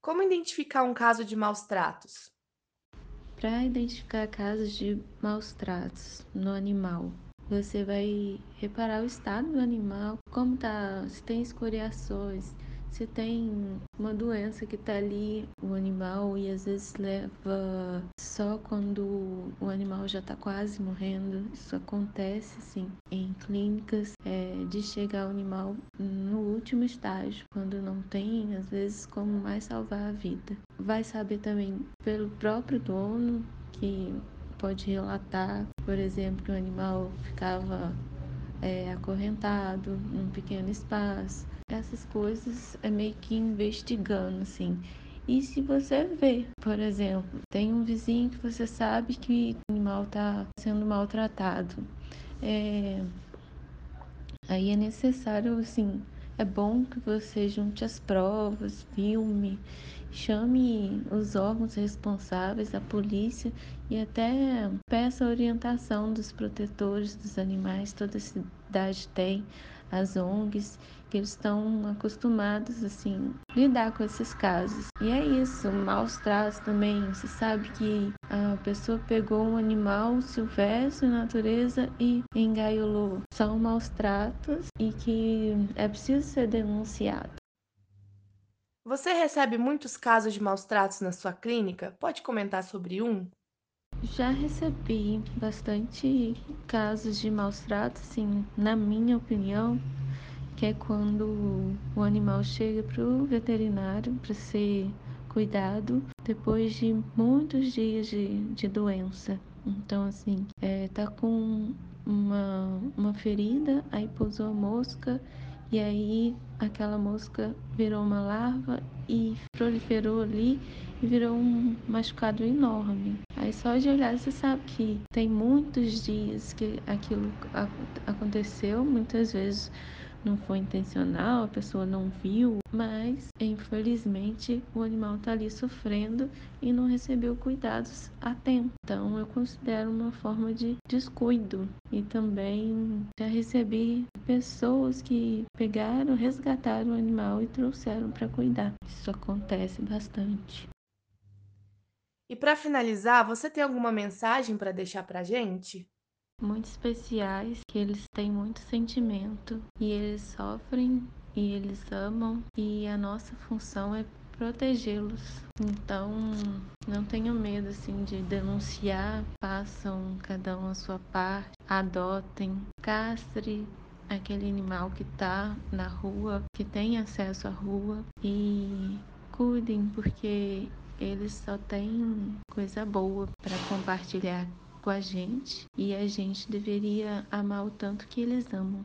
Como identificar um caso de maus tratos? Para identificar casos de maus tratos no animal, você vai reparar o estado do animal, como tá, se tem escoriações, se tem uma doença que tá ali, o animal, e às vezes leva só quando o animal já tá quase morrendo. Isso acontece, sim, em clínicas, é, de chegar o animal no último estágio, quando não tem, às vezes, como mais salvar a vida. Vai saber também pelo próprio dono, que pode relatar, por exemplo, que o animal ficava é, acorrentado num pequeno espaço. Essas coisas é meio que investigando, assim. E se você vê, por exemplo, tem um vizinho que você sabe que o animal está sendo maltratado, é... aí é necessário, assim, é bom que você junte as provas, filme, chame os órgãos responsáveis, a polícia e até peça orientação dos protetores dos animais. Toda cidade tem as ONGs que eles estão acostumados assim lidar com esses casos. E é isso, maus tratos também. Você sabe que a pessoa pegou um animal silvestre na natureza e engaiolou. São maus tratos e que é preciso ser denunciado. Você recebe muitos casos de maus tratos na sua clínica? Pode comentar sobre um? Já recebi bastante casos de maus tratos, sim, na minha opinião, que é quando o animal chega para o veterinário para ser cuidado depois de muitos dias de, de doença. Então, assim, é, tá com uma, uma ferida, aí pousou a mosca, e aí aquela mosca virou uma larva e proliferou ali e virou um machucado enorme. Aí só de olhar você sabe que tem muitos dias que aquilo aconteceu, muitas vezes não foi intencional, a pessoa não viu, mas infelizmente o animal está ali sofrendo e não recebeu cuidados a tempo. Então eu considero uma forma de descuido e também já recebi pessoas que pegaram, resgataram o animal e trouxeram para cuidar. Isso acontece bastante. E para finalizar, você tem alguma mensagem para deixar para gente? Muito especiais, que eles têm muito sentimento e eles sofrem e eles amam e a nossa função é protegê-los. Então, não tenham medo assim de denunciar, façam cada um a sua parte, adotem, castre aquele animal que está na rua, que tem acesso à rua e cuidem porque eles só têm coisa boa para compartilhar com a gente e a gente deveria amar o tanto que eles amam.